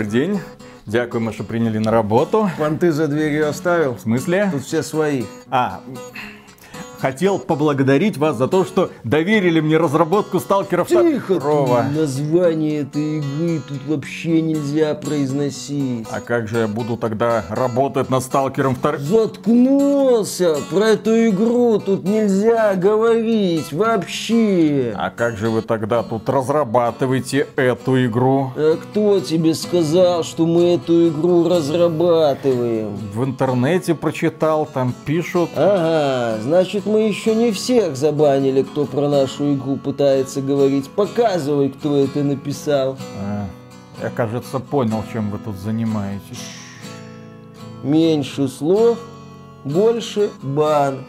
Добрый день. Дякуємо, що прийняли на роботу. Понты за дверью оставил? В смысле? Тут все свои. А, хотел поблагодарить вас за то, что доверили мне разработку сталкеров Тихо, второго. ты, название этой игры тут вообще нельзя произносить. А как же я буду тогда работать над сталкером вторым? Заткнулся! Про эту игру тут нельзя говорить вообще. А как же вы тогда тут разрабатываете эту игру? А кто тебе сказал, что мы эту игру разрабатываем? В интернете прочитал, там пишут. Ага, значит мы еще не всех забанили, кто про нашу игру пытается говорить. Показывай, кто это написал. А, я, кажется, понял, чем вы тут занимаетесь. Меньше слов, больше бан.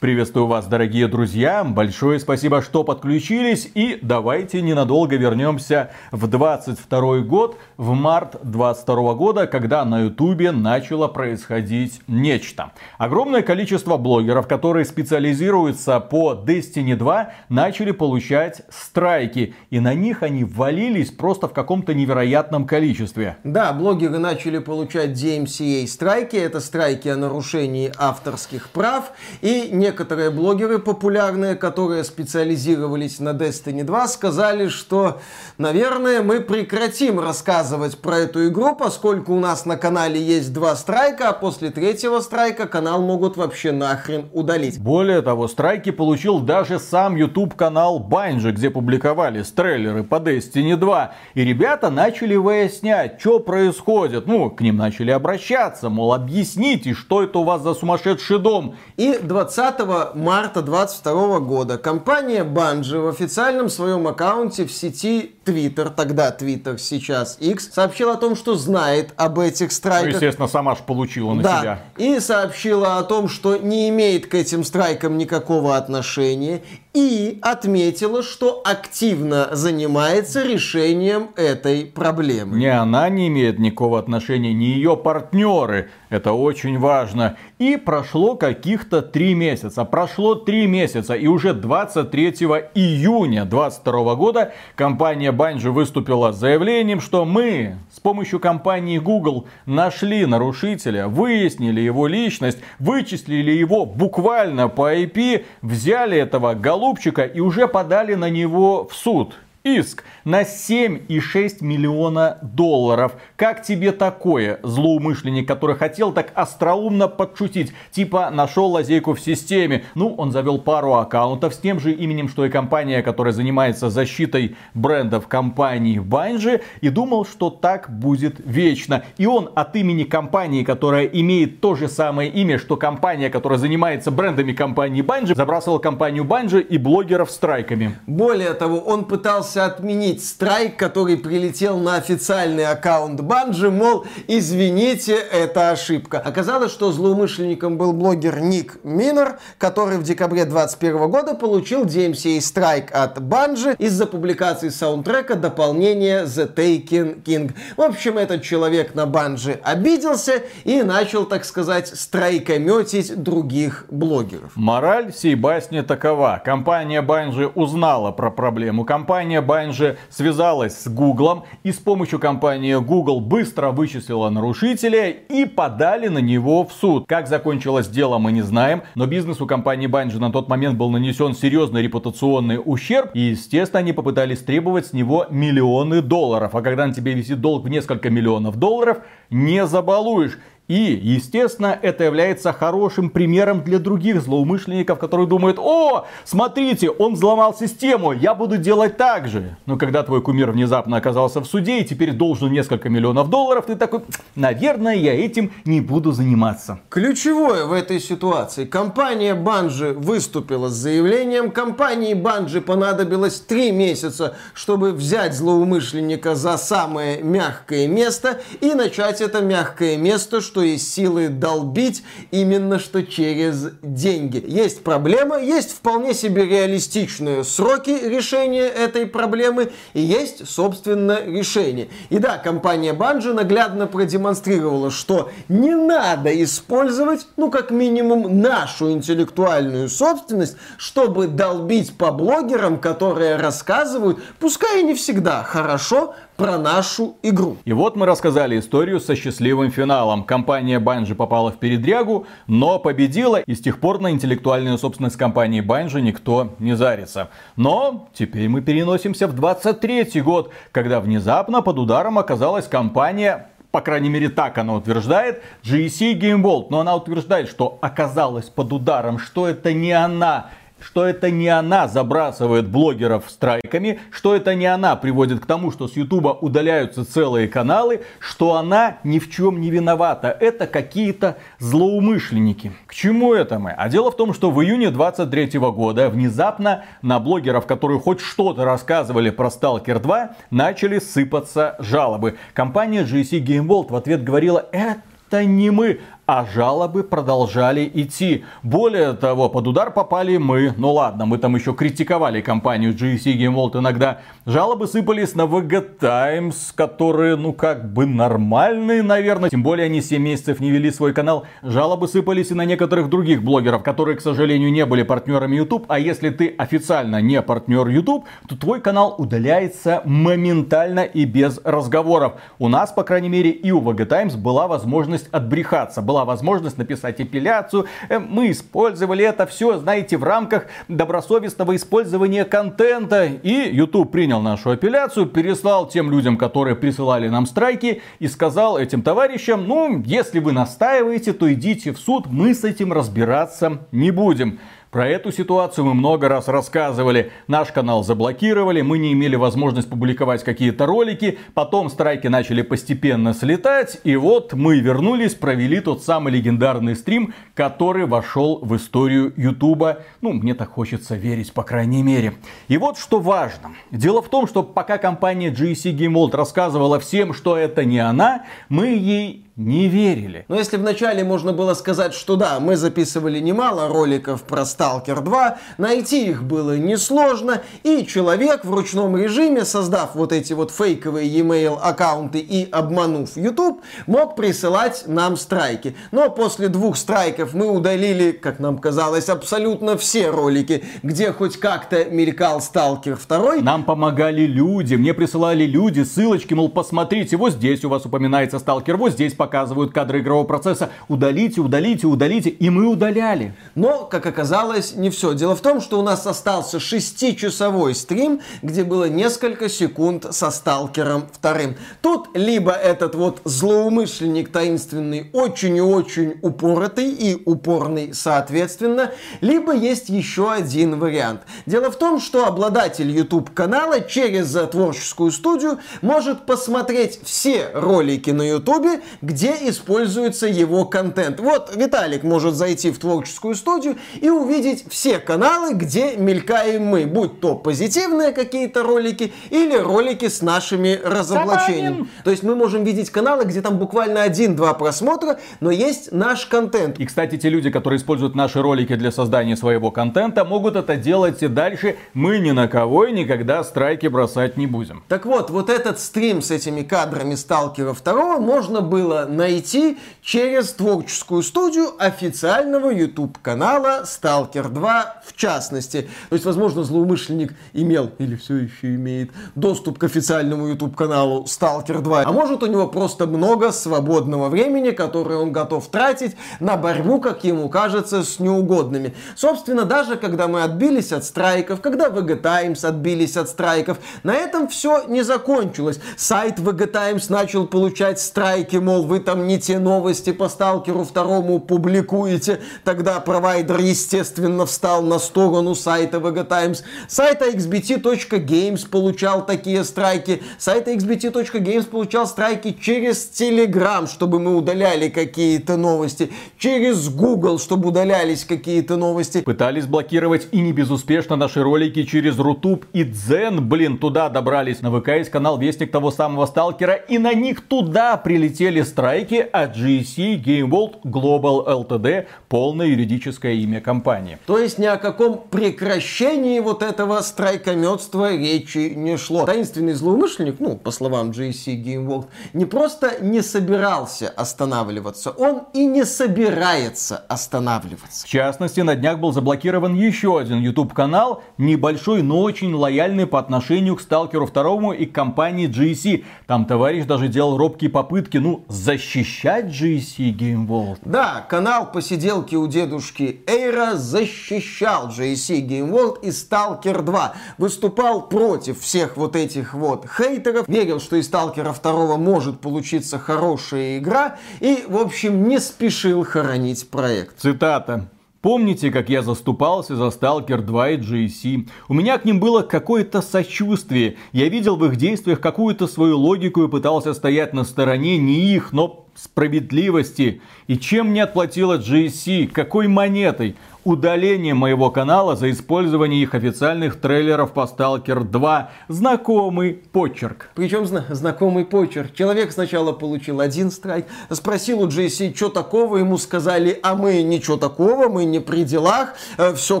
Приветствую вас, дорогие друзья. Большое спасибо, что подключились. И давайте ненадолго вернемся в 22 год, в март 22 года, когда на ютубе начало происходить нечто. Огромное количество блогеров, которые специализируются по Destiny 2, начали получать страйки. И на них они валились просто в каком-то невероятном количестве. Да, блогеры начали получать DMCA страйки. Это страйки о нарушении авторских прав. И некоторые блогеры популярные, которые специализировались на Destiny 2, сказали, что, наверное, мы прекратим рассказывать про эту игру, поскольку у нас на канале есть два страйка, а после третьего страйка канал могут вообще нахрен удалить. Более того, страйки получил даже сам YouTube канал Bungie, где публиковались трейлеры по Destiny 2. И ребята начали выяснять, что происходит. Ну, к ним начали обращаться, мол, объясните, что это у вас за сумасшедший дом. И 20 марта 22 года. Компания Bungie в официальном своем аккаунте в сети Twitter, тогда Twitter, сейчас X, сообщила о том, что знает об этих Ну, страйках. естественно, сама ж получила на да, себя. и сообщила о том, что не имеет к этим страйкам никакого отношения, и отметила, что активно занимается решением этой проблемы. Ни она не имеет никакого отношения, ни ее партнеры. Это очень важно. И прошло каких-то три месяца. Прошло три месяца. И уже 23 июня 2022 года компания Bungie выступила с заявлением, что мы с помощью компании Google нашли нарушителя, выяснили его личность, вычислили его буквально по IP, взяли этого голубчика и уже подали на него в суд. Иск на 7,6 миллиона долларов. Как тебе такое, злоумышленник, который хотел так остроумно подшутить? Типа нашел лазейку в системе. Ну, он завел пару аккаунтов с тем же именем, что и компания, которая занимается защитой брендов компании Bungie. И думал, что так будет вечно. И он от имени компании, которая имеет то же самое имя, что компания, которая занимается брендами компании Bungie, забрасывал компанию Bungie и блогеров страйками. Более того, он пытался отменить страйк, который прилетел на официальный аккаунт Банжи, мол, извините, это ошибка. Оказалось, что злоумышленником был блогер Ник Минер, который в декабре 2021 года получил DMCA страйк от Банжи из-за публикации саундтрека дополнения The Taken King. В общем, этот человек на Банжи обиделся и начал, так сказать, страйкометить других блогеров. Мораль всей басни такова. Компания Bungie узнала про проблему. Компания Bungie связалась с Google и с помощью компании Google быстро вычислила нарушителя и подали на него в суд. Как закончилось дело, мы не знаем, но бизнесу компании Bungie на тот момент был нанесен серьезный репутационный ущерб, и, естественно, они попытались требовать с него миллионы долларов. А когда на тебе висит долг в несколько миллионов долларов, не забалуешь. И, естественно, это является хорошим примером для других злоумышленников, которые думают, о, смотрите, он взломал систему, я буду делать так же. Но когда твой кумир внезапно оказался в суде и теперь должен несколько миллионов долларов, ты такой, наверное, я этим не буду заниматься. Ключевое в этой ситуации. Компания Банжи выступила с заявлением. Компании Банжи понадобилось три месяца, чтобы взять злоумышленника за самое мягкое место и начать это мягкое место, что что есть силы долбить именно что через деньги. Есть проблема, есть вполне себе реалистичные сроки решения этой проблемы и есть, собственно, решение. И да, компания Bungie наглядно продемонстрировала, что не надо использовать, ну, как минимум, нашу интеллектуальную собственность, чтобы долбить по блогерам, которые рассказывают, пускай и не всегда хорошо, про нашу игру. И вот мы рассказали историю со счастливым финалом. Компания Bungie попала в передрягу, но победила, и с тех пор на интеллектуальную собственность компании Bungie никто не зарится. Но теперь мы переносимся в 23 год, когда внезапно под ударом оказалась компания по крайней мере так она утверждает, GSC Game World. Но она утверждает, что оказалась под ударом, что это не она что это не она забрасывает блогеров страйками, что это не она приводит к тому, что с Ютуба удаляются целые каналы, что она ни в чем не виновата. Это какие-то злоумышленники. К чему это мы? А дело в том, что в июне 23 года внезапно на блогеров, которые хоть что-то рассказывали про Stalker 2, начали сыпаться жалобы. Компания GC Game World в ответ говорила, это не мы, а жалобы продолжали идти. Более того, под удар попали мы. Ну ладно, мы там еще критиковали компанию GSC Game World иногда. Жалобы сыпались на VG Times, которые, ну как бы нормальные, наверное. Тем более они 7 месяцев не вели свой канал. Жалобы сыпались и на некоторых других блогеров, которые, к сожалению, не были партнерами YouTube. А если ты официально не партнер YouTube, то твой канал удаляется моментально и без разговоров. У нас, по крайней мере, и у VG Times была возможность отбрехаться. Была была возможность написать апелляцию. Э, мы использовали это все, знаете, в рамках добросовестного использования контента. И YouTube принял нашу апелляцию, переслал тем людям, которые присылали нам страйки, и сказал этим товарищам, ну, если вы настаиваете, то идите в суд, мы с этим разбираться не будем. Про эту ситуацию мы много раз рассказывали. Наш канал заблокировали, мы не имели возможность публиковать какие-то ролики. Потом страйки начали постепенно слетать. И вот мы вернулись, провели тот самый легендарный стрим, который вошел в историю Ютуба. Ну, мне так хочется верить, по крайней мере. И вот что важно. Дело в том, что пока компания GC Game World рассказывала всем, что это не она, мы ей не верили. Но если вначале можно было сказать, что да, мы записывали немало роликов про Stalker 2, найти их было несложно, и человек в ручном режиме, создав вот эти вот фейковые e-mail аккаунты и обманув YouTube, мог присылать нам страйки. Но после двух страйков мы удалили, как нам казалось, абсолютно все ролики, где хоть как-то мелькал Stalker 2. Нам помогали люди, мне присылали люди ссылочки, мол, посмотрите, вот здесь у вас упоминается Stalker, вот здесь показывают кадры игрового процесса. Удалите, удалите, удалите. И мы удаляли. Но, как оказалось, не все. Дело в том, что у нас остался шестичасовой стрим, где было несколько секунд со Сталкером вторым. Тут либо этот вот злоумышленник таинственный очень и очень упоротый и упорный соответственно, либо есть еще один вариант. Дело в том, что обладатель YouTube канала через творческую студию может посмотреть все ролики на YouTube, где используется его контент. Вот Виталик может зайти в творческую студию и увидеть все каналы, где мелькаем мы, будь то позитивные какие-то ролики или ролики с нашими разоблачениями. То есть мы можем видеть каналы, где там буквально один-два просмотра, но есть наш контент. И, кстати, те люди, которые используют наши ролики для создания своего контента, могут это делать и дальше. Мы ни на кого и никогда страйки бросать не будем. Так вот, вот этот стрим с этими кадрами Сталкера 2 можно было найти через творческую студию официального YouTube канала Stalker 2 в частности. То есть, возможно, злоумышленник имел или все еще имеет доступ к официальному YouTube каналу Stalker 2, а может у него просто много свободного времени, которое он готов тратить на борьбу, как ему кажется, с неугодными. Собственно, даже когда мы отбились от страйков, когда VG Times отбились от страйков, на этом все не закончилось. Сайт VG Times начал получать страйки, мол, вы там не те новости по Сталкеру второму публикуете, тогда про провайдер, естественно, встал на сторону сайта VG Times. Сайт xbt.games получал такие страйки. Сайт xbt.games получал страйки через Telegram, чтобы мы удаляли какие-то новости. Через Google, чтобы удалялись какие-то новости. Пытались блокировать и не безуспешно наши ролики через Рутуб и Дзен. Блин, туда добрались. На ВК есть канал Вестник того самого Сталкера. И на них туда прилетели страйки от GSC Game World Global Ltd. Полное юридическое имя компании. То есть ни о каком прекращении вот этого страйкометства речи не шло. Таинственный злоумышленник, ну, по словам GSC Game World, не просто не собирался останавливаться, он и не собирается останавливаться. В частности, на днях был заблокирован еще один YouTube канал, небольшой, но очень лояльный по отношению к Сталкеру 2 и к компании GSC. Там товарищ даже делал робкие попытки, ну, защищать GSC Game World. Да, канал посиделки у дедушки Эйра защищал JC Game World и Stalker 2. Выступал против всех вот этих вот хейтеров. Верил, что из Сталкера 2 может получиться хорошая игра. И, в общем, не спешил хоронить проект. Цитата. Помните, как я заступался за Stalker 2 и GSC? У меня к ним было какое-то сочувствие. Я видел в их действиях какую-то свою логику и пытался стоять на стороне не их, но справедливости. И чем мне отплатила GSC? Какой монетой? Удаление моего канала за использование их официальных трейлеров по Stalker 2. Знакомый почерк. Причем зна- знакомый почерк. Человек сначала получил один страйк, спросил у JC, что такого, ему сказали, а мы ничего такого, мы не при делах, э, все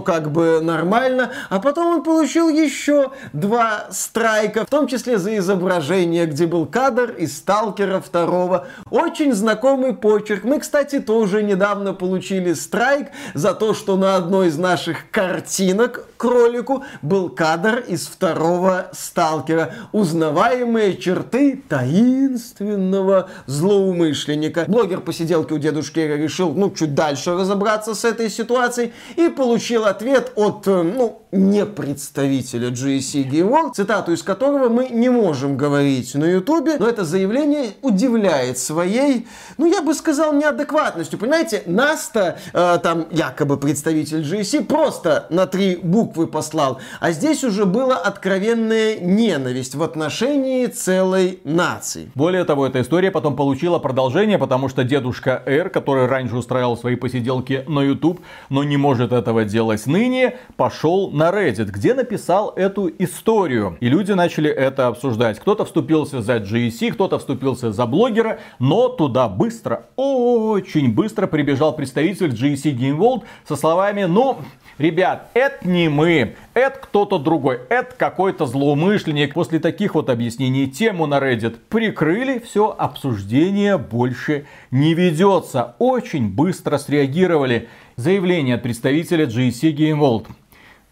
как бы нормально. А потом он получил еще два страйка, в том числе за изображение, где был кадр из Сталкера 2. Очень знакомый почерк. Мы, кстати, тоже недавно получили страйк за то, что на одной из наших картинок кролику был кадр из второго сталкера. Узнаваемые черты таинственного злоумышленника. Блогер посиделки у дедушки решил, ну, чуть дальше разобраться с этой ситуацией и получил ответ от, э, ну, не представителя GSC Game World, цитату из которого мы не можем говорить на ютубе, но это заявление удивляет своей, ну, я бы сказал, неадекватностью. Понимаете, нас-то э, там якобы представитель GSC просто на три буквы послал, а здесь уже была откровенная ненависть в отношении целой нации. Более того, эта история потом получила продолжение, потому что дедушка Р, который раньше устраивал свои посиделки на YouTube, но не может этого делать ныне, пошел на Reddit, где написал эту историю. И люди начали это обсуждать. Кто-то вступился за GSC, кто-то вступился за блогера, но туда быстро, очень быстро прибежал представитель GSC Game World со словами, ну, ребят, это не мы, это кто-то другой, это какой-то злоумышленник. После таких вот объяснений тему на Reddit прикрыли, все, обсуждение больше не ведется. Очень быстро среагировали. Заявление от представителя GSC Game World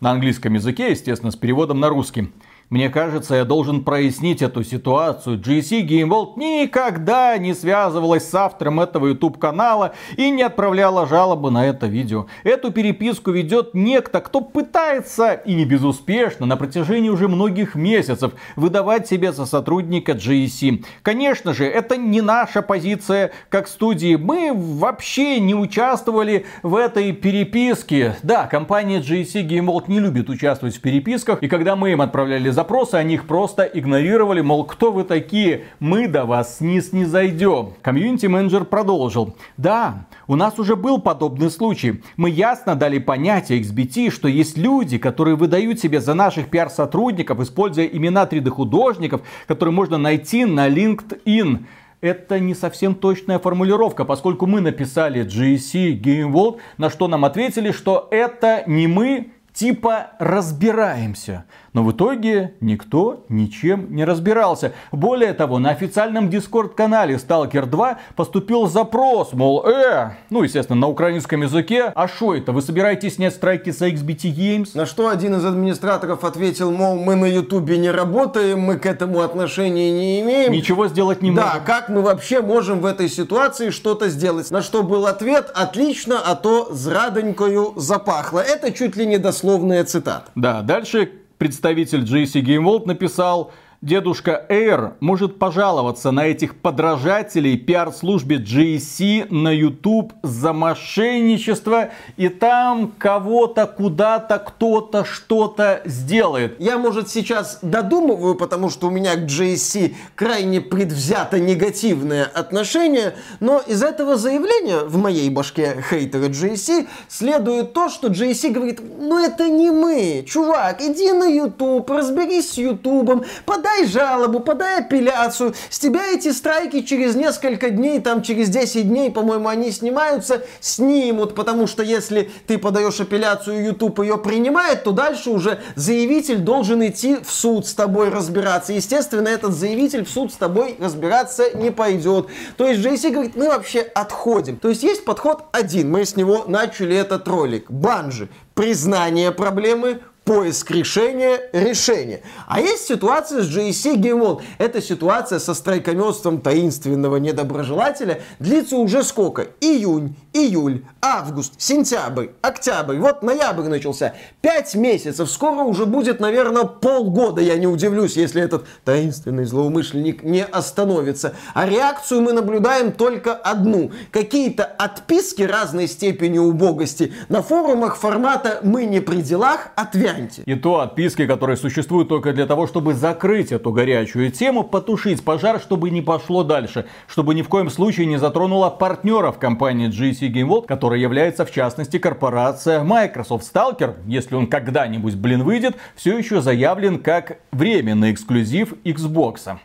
на английском языке, естественно, с переводом на русский. Мне кажется, я должен прояснить эту ситуацию. GC Game World никогда не связывалась с автором этого YouTube канала и не отправляла жалобы на это видео. Эту переписку ведет некто, кто пытается, и не безуспешно, на протяжении уже многих месяцев выдавать себя за сотрудника GC. Конечно же, это не наша позиция как студии. Мы вообще не участвовали в этой переписке. Да, компания GC Game World не любит участвовать в переписках, и когда мы им отправляли запросы, они их просто игнорировали, мол, кто вы такие, мы до вас не снизойдем. Комьюнити-менеджер продолжил. Да, у нас уже был подобный случай. Мы ясно дали понятие XBT, что есть люди, которые выдают себе за наших пиар-сотрудников, используя имена 3D-художников, которые можно найти на LinkedIn это не совсем точная формулировка, поскольку мы написали GSC Game World, на что нам ответили, что это не мы, типа разбираемся. Но в итоге никто ничем не разбирался. Более того, на официальном дискорд-канале Stalker 2 поступил запрос, мол, э, ну, естественно, на украинском языке, а что это, вы собираетесь снять страйки за XBT Games? На что один из администраторов ответил, мол, мы на ютубе не работаем, мы к этому отношения не имеем. Ничего сделать не можем. Да, как мы вообще можем в этой ситуации что-то сделать? На что был ответ, отлично, а то зрадонькою запахло. Это чуть ли не дословная цитата. Да, дальше представитель GC Game World написал, Дедушка Эйр может пожаловаться на этих подражателей пиар-службе GSC на YouTube за мошенничество, и там кого-то, куда-то, кто-то что-то сделает. Я, может, сейчас додумываю, потому что у меня к GSC крайне предвзято негативное отношение, но из этого заявления в моей башке хейтера GSC следует то, что GSC говорит, ну это не мы, чувак, иди на YouTube, разберись с YouTube, подай подай жалобу, подай апелляцию. С тебя эти страйки через несколько дней, там через 10 дней, по-моему, они снимаются, снимут, потому что если ты подаешь апелляцию, YouTube ее принимает, то дальше уже заявитель должен идти в суд с тобой разбираться. Естественно, этот заявитель в суд с тобой разбираться не пойдет. То есть JC говорит, мы вообще отходим. То есть есть подход один, мы с него начали этот ролик. Банжи. Признание проблемы, поиск решения, решение. А есть ситуация с GSC Game World. Эта ситуация со страйкометством таинственного недоброжелателя длится уже сколько? Июнь, июль, август, сентябрь, октябрь. Вот ноябрь начался. Пять месяцев. Скоро уже будет, наверное, полгода. Я не удивлюсь, если этот таинственный злоумышленник не остановится. А реакцию мы наблюдаем только одну. Какие-то отписки разной степени убогости на форумах формата «Мы не при делах» отвязь варианте. И то отписки, которые существуют только для того, чтобы закрыть эту горячую тему, потушить пожар, чтобы не пошло дальше, чтобы ни в коем случае не затронуло партнеров компании GC Game World, которая является в частности корпорация Microsoft. Stalker, если он когда-нибудь, блин, выйдет, все еще заявлен как временный эксклюзив Xbox.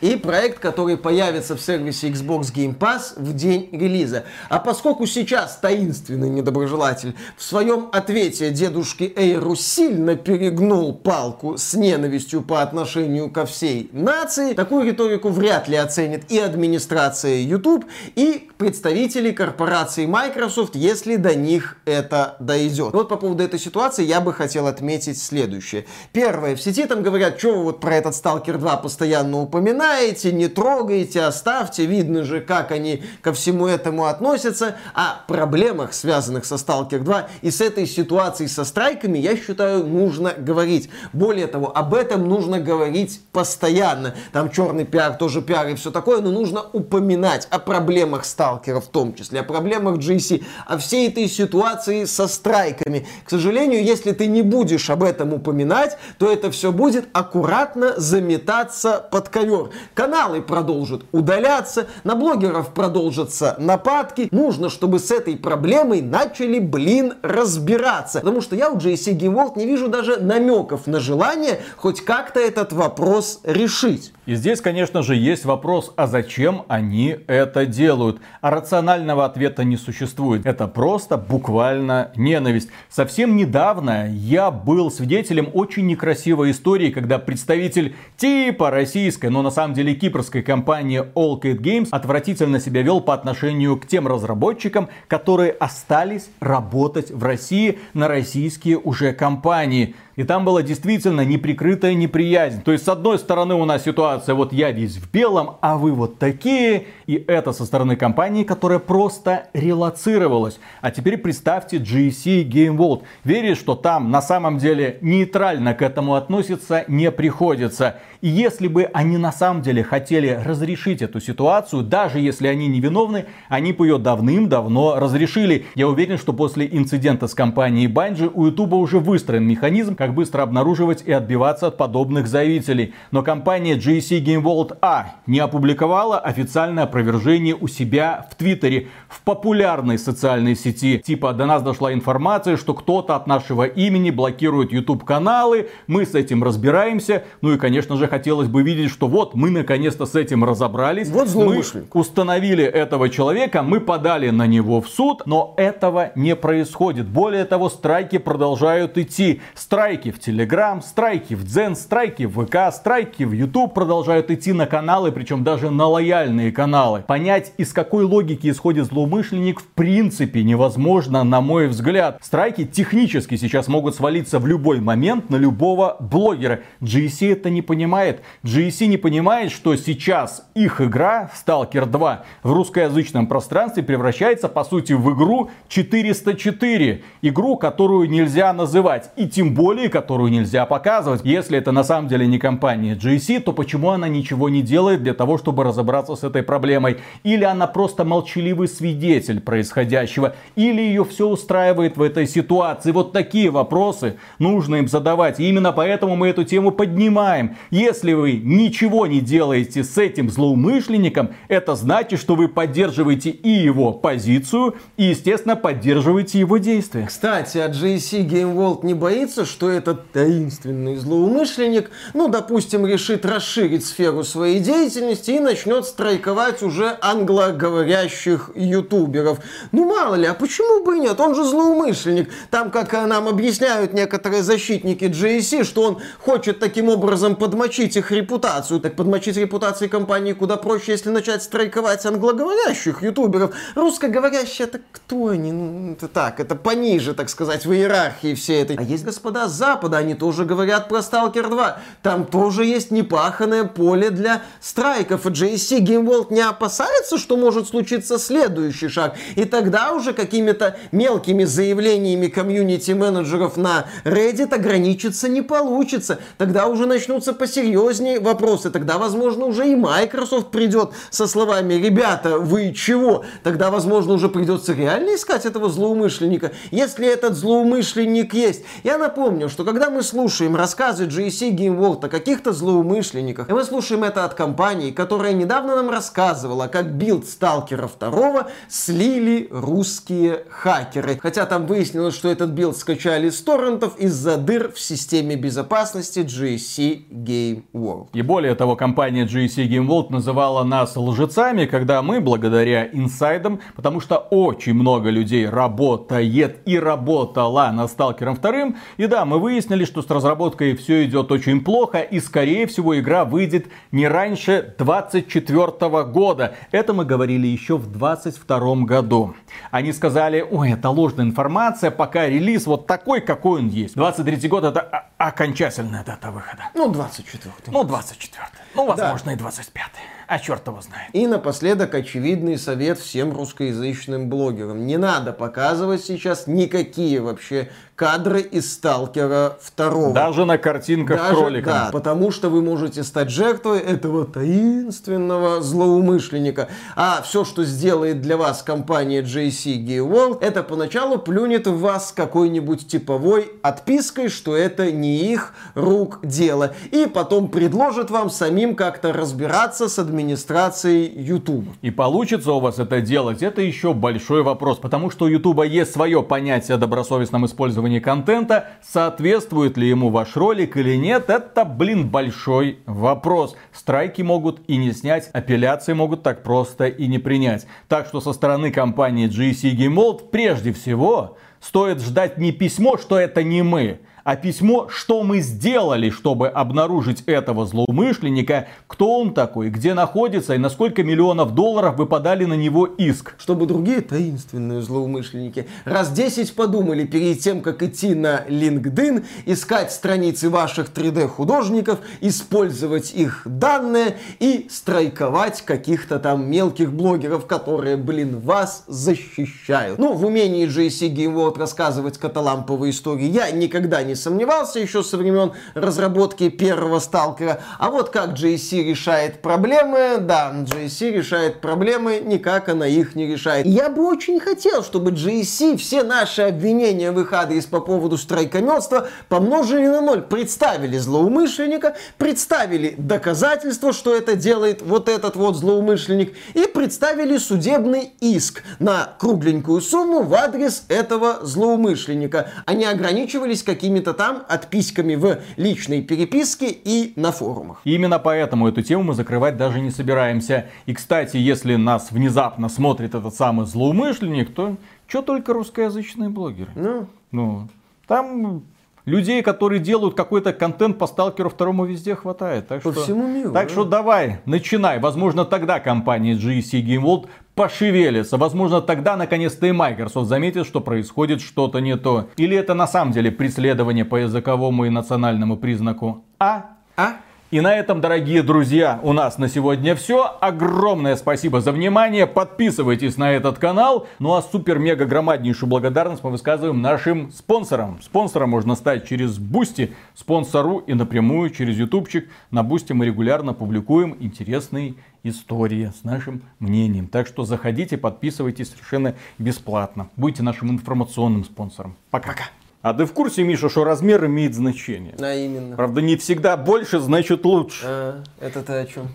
И проект, который появится в сервисе Xbox Game Pass в день релиза. А поскольку сейчас таинственный недоброжелатель в своем ответе дедушке Эйру сильно перегнул палку с ненавистью по отношению ко всей нации, такую риторику вряд ли оценит и администрация YouTube, и представители корпорации Microsoft, если до них это дойдет. Вот по поводу этой ситуации я бы хотел отметить следующее. Первое, в сети там говорят, что вы вот про этот Stalker 2 постоянно упоминаете, упоминаете, не трогаете, оставьте. Видно же, как они ко всему этому относятся. О проблемах, связанных со Stalker 2 и с этой ситуацией со страйками, я считаю, нужно говорить. Более того, об этом нужно говорить постоянно. Там черный пиар, тоже пиар и все такое, но нужно упоминать о проблемах сталкеров в том числе, о проблемах GC, о всей этой ситуации со страйками. К сожалению, если ты не будешь об этом упоминать, то это все будет аккуратно заметаться под ковер ковер. Каналы продолжат удаляться, на блогеров продолжатся нападки. Нужно, чтобы с этой проблемой начали, блин, разбираться. Потому что я у JC Game World не вижу даже намеков на желание хоть как-то этот вопрос решить. И здесь, конечно же, есть вопрос, а зачем они это делают? А рационального ответа не существует. Это просто буквально ненависть. Совсем недавно я был свидетелем очень некрасивой истории, когда представитель типа российской, но на самом деле кипрской компании Allcat Games отвратительно себя вел по отношению к тем разработчикам, которые остались работать в России на российские уже компании. И там была действительно неприкрытая неприязнь. То есть, с одной стороны, у нас ситуация, вот я весь в белом, а вы вот такие. И это со стороны компании, которая просто релацировалась. А теперь представьте GC Game World. Веришь, что там на самом деле нейтрально к этому относиться не приходится. И если бы они на самом деле хотели разрешить эту ситуацию, даже если они невиновны, они бы ее давным-давно разрешили. Я уверен, что после инцидента с компанией Bungie у YouTube уже выстроен механизм, как быстро обнаруживать и отбиваться от подобных заявителей. Но компания GSC Game World А не опубликовала официальное опровержение у себя в Твиттере, в популярной социальной сети. Типа до нас дошла информация, что кто-то от нашего имени блокирует YouTube каналы, мы с этим разбираемся. Ну и конечно же хотелось бы видеть, что вот мы наконец-то с этим разобрались. Вот мы установили этого человека, мы подали на него в суд, но этого не происходит. Более того, страйки продолжают идти. Страйки страйки в Telegram, страйки в Дзен, страйки в ВК, страйки в YouTube продолжают идти на каналы, причем даже на лояльные каналы. Понять, из какой логики исходит злоумышленник, в принципе невозможно, на мой взгляд. Страйки технически сейчас могут свалиться в любой момент на любого блогера. GSC это не понимает. GSC не понимает, что сейчас их игра Stalker 2 в русскоязычном пространстве превращается по сути в игру 404. Игру, которую нельзя называть. И тем более которую нельзя показывать. Если это на самом деле не компания GC, то почему она ничего не делает для того, чтобы разобраться с этой проблемой? Или она просто молчаливый свидетель происходящего? Или ее все устраивает в этой ситуации? Вот такие вопросы нужно им задавать. И именно поэтому мы эту тему поднимаем. Если вы ничего не делаете с этим злоумышленником, это значит, что вы поддерживаете и его позицию, и, естественно, поддерживаете его действия. Кстати, а GSC Game World не боится, что этот таинственный злоумышленник, ну, допустим, решит расширить сферу своей деятельности и начнет страйковать уже англоговорящих ютуберов. Ну, мало ли, а почему бы и нет? Он же злоумышленник. Там, как нам объясняют некоторые защитники GSC, что он хочет таким образом подмочить их репутацию. Так подмочить репутацию компании куда проще, если начать страйковать англоговорящих ютуберов. Русскоговорящие это кто они? Ну, это так, это пониже, так сказать, в иерархии всей этой. А есть господа Запада, они тоже говорят про Stalker 2. Там тоже есть непаханное поле для страйков. И JSC Game World не опасается, что может случиться следующий шаг. И тогда уже какими-то мелкими заявлениями комьюнити-менеджеров на Reddit ограничиться не получится. Тогда уже начнутся посерьезнее вопросы. Тогда, возможно, уже и Microsoft придет со словами «Ребята, вы чего?» Тогда, возможно, уже придется реально искать этого злоумышленника. Если этот злоумышленник есть. Я напомню, что когда мы слушаем рассказы GSC Game World о каких-то злоумышленниках, и мы слушаем это от компании, которая недавно нам рассказывала, как билд Сталкера 2 слили русские хакеры. Хотя там выяснилось, что этот билд скачали с торрентов из-за дыр в системе безопасности GSC Game World. И более того, компания GSC Game World называла нас лжецами, когда мы, благодаря инсайдам, потому что очень много людей работает и работала над Сталкером 2, и да, мы выяснили, что с разработкой все идет очень плохо, и скорее всего игра выйдет не раньше 24 года. Это мы говорили еще в 22 году. Они сказали, ой, это ложная информация, пока релиз вот такой, какой он есть. 23 год это окончательная дата выхода. Ну, 24 Ну, 24 Ну, возможно, да. и 25 а черт его знает. И напоследок очевидный совет всем русскоязычным блогерам. Не надо показывать сейчас никакие вообще кадры из Сталкера второго. Даже на картинках Даже, кролика. Да, потому что вы можете стать жертвой этого таинственного злоумышленника. А все, что сделает для вас компания JC Gay World, это поначалу плюнет в вас какой-нибудь типовой отпиской, что это не их рук дело. И потом предложит вам самим как-то разбираться с администрацией YouTube. И получится у вас это делать, это еще большой вопрос, потому что у YouTube есть свое понятие о добросовестном использовании контента, соответствует ли ему ваш ролик или нет, это, блин, большой вопрос. Страйки могут и не снять, апелляции могут так просто и не принять. Так что со стороны компании GC Game World прежде всего стоит ждать не письмо, что это не мы, а письмо, что мы сделали, чтобы обнаружить этого злоумышленника, кто он такой, где находится и на сколько миллионов долларов вы подали на него иск. Чтобы другие таинственные злоумышленники раз 10 подумали перед тем, как идти на LinkedIn, искать страницы ваших 3D-художников, использовать их данные и страйковать каких-то там мелких блогеров, которые, блин, вас защищают. Ну, в умении JC Game World рассказывать каталамповые истории я никогда не сомневался еще со времен разработки первого сталкера. А вот как JC решает проблемы, да, JC решает проблемы, никак она их не решает. Я бы очень хотел, чтобы JC все наши обвинения в их адрес по поводу страйкометства помножили на ноль. Представили злоумышленника, представили доказательства, что это делает вот этот вот злоумышленник, и представили судебный иск на кругленькую сумму в адрес этого злоумышленника. Они ограничивались какими-то там отписками в личной переписке и на форумах. именно поэтому эту тему мы закрывать даже не собираемся. И, кстати, если нас внезапно смотрит этот самый злоумышленник, то что только русскоязычные блогеры. Ну, ну там людей, которые делают какой-то контент по сталкеру второму везде хватает. Так по что, всему миру. Так да? что давай, начинай. Возможно, тогда компания GSC Game World пошевелится. Возможно, тогда наконец-то и Microsoft заметит, что происходит что-то не то. Или это на самом деле преследование по языковому и национальному признаку А? А? И на этом, дорогие друзья, у нас на сегодня все. Огромное спасибо за внимание. Подписывайтесь на этот канал. Ну а супер-мега громаднейшую благодарность мы высказываем нашим спонсорам. Спонсором можно стать через Boosty, спонсору и напрямую через ютубчик. На Boosty мы регулярно публикуем интересные истории с нашим мнением. Так что заходите, подписывайтесь совершенно бесплатно. Будьте нашим информационным спонсором. Пока. А ты в курсе, Миша, что размер имеет значение? А именно. Правда, не всегда больше, значит лучше. А, это ты о чем?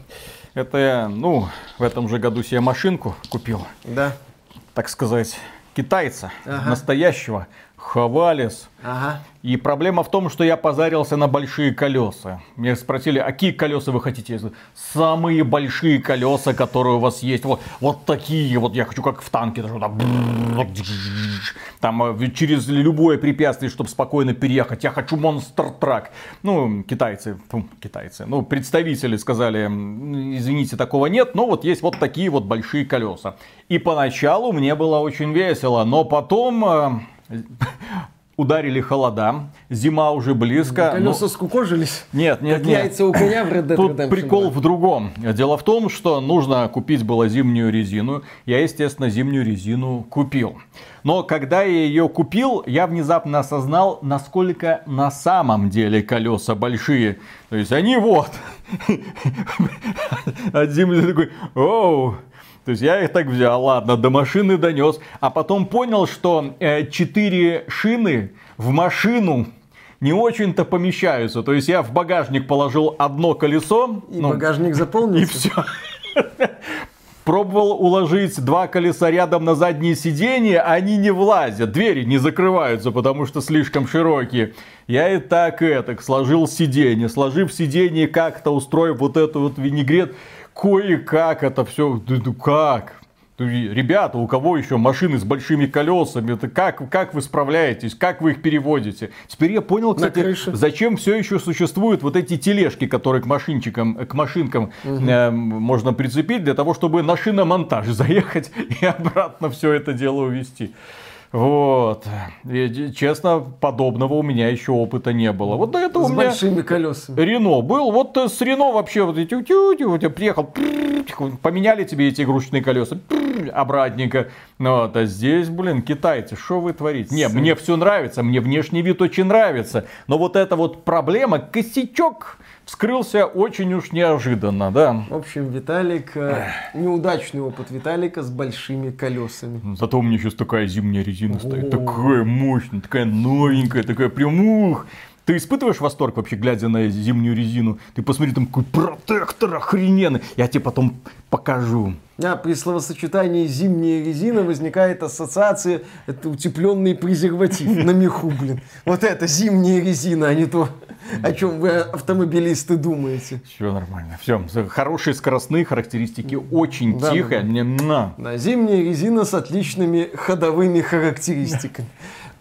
Это я, ну, в этом же году себе машинку купил. Да. Так сказать, китайца, ага. настоящего, Хавалис. Ага. И проблема в том, что я позарился на большие колеса. Меня спросили, а какие колеса вы хотите? Я говорю, Самые большие колеса, которые у вас есть. Вот, вот такие вот. Я хочу как в танке. Там э, через любое препятствие, чтобы спокойно переехать. Я хочу монстр трак. Ну, китайцы, фу, китайцы. Ну, представители сказали, извините, такого нет. Но вот есть вот такие вот большие колеса. И поначалу мне было очень весело. Но потом ударили холода, зима уже близко. Колеса но... скукожились? Нет, нет, как нет. яйца у коня в Red Dead Тут Redemption, прикол да. в другом. Дело в том, что нужно купить было зимнюю резину. Я, естественно, зимнюю резину купил. Но когда я ее купил, я внезапно осознал, насколько на самом деле колеса большие. То есть они вот. От земли такой, оу, то есть я их так взял, ладно, до машины донес, а потом понял, что э, 4 шины в машину не очень-то помещаются. То есть я в багажник положил одно колесо. И ну, багажник заполнился. И все. Пробовал уложить два колеса рядом на заднее сиденье, а они не влазят, двери не закрываются, потому что слишком широкие. Я и так и так сложил сиденье, сложив сиденье как-то, устроив вот эту вот винегрет, кое-как это все, ну как? Ребята, у кого еще машины с большими колесами, это как, как вы справляетесь, как вы их переводите? Теперь я понял, кстати, зачем все еще существуют вот эти тележки, которые к машинчикам, к машинкам угу. э, можно прицепить для того, чтобы на шиномонтаж заехать и обратно все это дело увезти. Вот. И, честно, подобного у меня еще опыта не было. Вот до этого с у меня большими колесами. Рено был. Вот с Рено вообще вот эти тю тю приехал, поменяли тебе эти игрушечные колеса, обратненько. Ну, вот, а здесь, блин, китайцы, что вы творите? Не, мне все нравится, мне внешний вид очень нравится. Но вот эта вот проблема, косячок, вскрылся очень уж неожиданно, да. В общем, Виталик, э, неудачный опыт Виталика с большими колесами. Зато у меня сейчас такая зимняя резина стоит, такая мощная, такая новенькая, такая прям ух. Ты испытываешь восторг вообще, глядя на зимнюю резину? Ты посмотри, там какой протектор охрененный. Я тебе потом покажу. А при словосочетании зимняя резина возникает ассоциация, это утепленный презерватив на меху, блин. Вот это зимняя резина, а не то, о чем вы, автомобилисты, думаете. Все нормально. Все, хорошие скоростные характеристики, очень Да, тихо. да, да. Зимняя резина с отличными ходовыми характеристиками.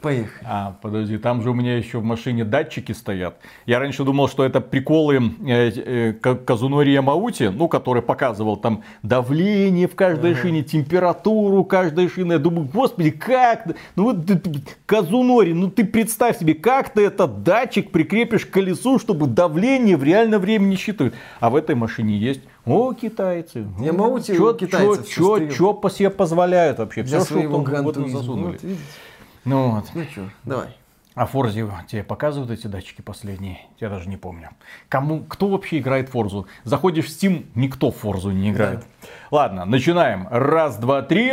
Поехали. А, подожди, там же у меня еще в машине датчики стоят. Я раньше думал, что это приколы э, э, Ка- Казунори Ямаути, ну, который показывал там давление в каждой шине, температуру каждой шины. Я думаю, господи, как? Ну, вот ты- ты- Казунори, ну ты представь себе, как ты этот датчик прикрепишь к колесу, чтобы давление в реальном времени считывает. А в этой машине есть о, китайцы. Ямаути чё, китайцев чё, чё, чё по себе позволяют вообще? Все, что там угодно засунули. Вот, видите? Ну вот. Ну что, давай. А Форзе тебе показывают эти датчики последние? Я даже не помню. Кому, кто вообще играет Форзу? Заходишь в Steam, никто в Форзу не играет. Ладно, начинаем. Раз, два, три.